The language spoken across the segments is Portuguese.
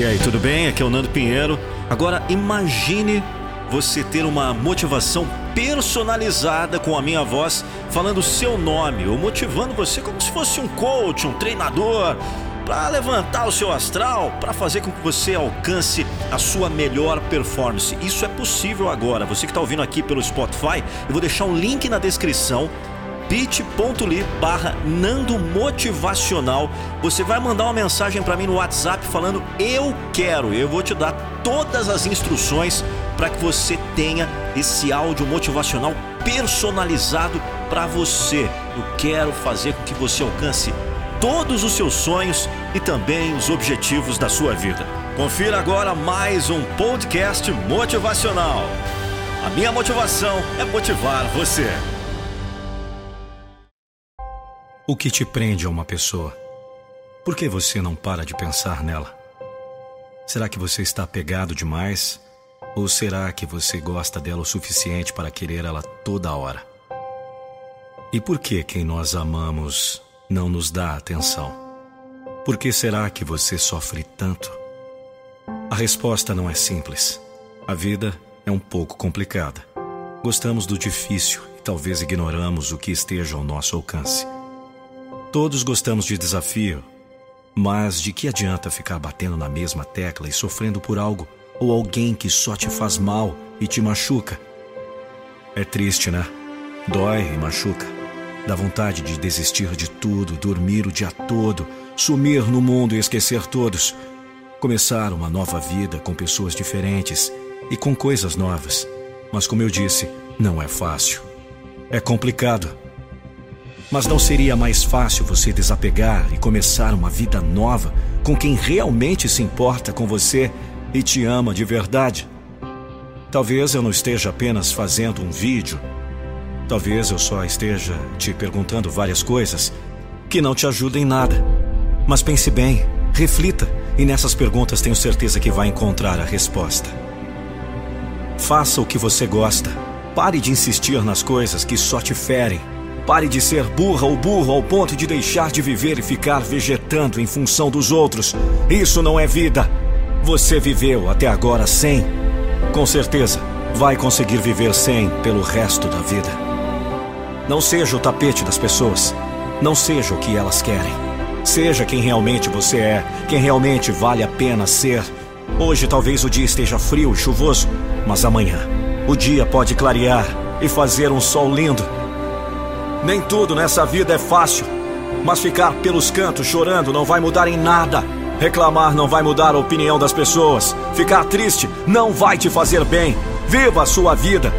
E aí, tudo bem? Aqui é o Nando Pinheiro. Agora imagine você ter uma motivação personalizada com a minha voz, falando o seu nome, ou motivando você como se fosse um coach, um treinador, para levantar o seu astral, para fazer com que você alcance a sua melhor performance. Isso é possível agora. Você que está ouvindo aqui pelo Spotify, eu vou deixar um link na descrição bit.ly barra Nando Motivacional. Você vai mandar uma mensagem para mim no WhatsApp falando eu quero. Eu vou te dar todas as instruções para que você tenha esse áudio motivacional personalizado para você. Eu quero fazer com que você alcance todos os seus sonhos e também os objetivos da sua vida. Confira agora mais um podcast motivacional. A minha motivação é motivar você. O que te prende a uma pessoa? Por que você não para de pensar nela? Será que você está apegado demais? Ou será que você gosta dela o suficiente para querer ela toda hora? E por que quem nós amamos não nos dá atenção? Por que será que você sofre tanto? A resposta não é simples. A vida é um pouco complicada. Gostamos do difícil e talvez ignoramos o que esteja ao nosso alcance. Todos gostamos de desafio, mas de que adianta ficar batendo na mesma tecla e sofrendo por algo ou alguém que só te faz mal e te machuca? É triste, né? Dói e machuca. Dá vontade de desistir de tudo, dormir o dia todo, sumir no mundo e esquecer todos. Começar uma nova vida com pessoas diferentes e com coisas novas. Mas, como eu disse, não é fácil. É complicado. Mas não seria mais fácil você desapegar e começar uma vida nova com quem realmente se importa com você e te ama de verdade? Talvez eu não esteja apenas fazendo um vídeo. Talvez eu só esteja te perguntando várias coisas que não te ajudem em nada. Mas pense bem, reflita e nessas perguntas tenho certeza que vai encontrar a resposta. Faça o que você gosta. Pare de insistir nas coisas que só te ferem Pare de ser burra ou burro ao ponto de deixar de viver e ficar vegetando em função dos outros. Isso não é vida. Você viveu até agora sem. Com certeza, vai conseguir viver sem pelo resto da vida. Não seja o tapete das pessoas. Não seja o que elas querem. Seja quem realmente você é, quem realmente vale a pena ser. Hoje talvez o dia esteja frio e chuvoso, mas amanhã o dia pode clarear e fazer um sol lindo. Nem tudo nessa vida é fácil. Mas ficar pelos cantos chorando não vai mudar em nada. Reclamar não vai mudar a opinião das pessoas. Ficar triste não vai te fazer bem. Viva a sua vida,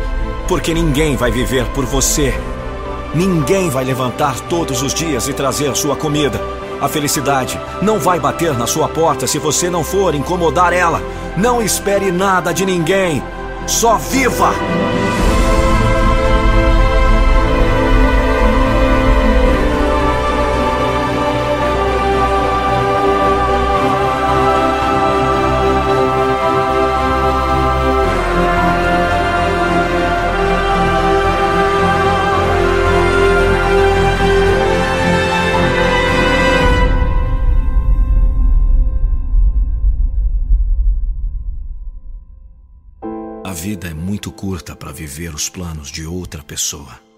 porque ninguém vai viver por você. Ninguém vai levantar todos os dias e trazer sua comida. A felicidade não vai bater na sua porta se você não for incomodar ela. Não espere nada de ninguém. Só viva! A vida é muito curta para viver os planos de outra pessoa.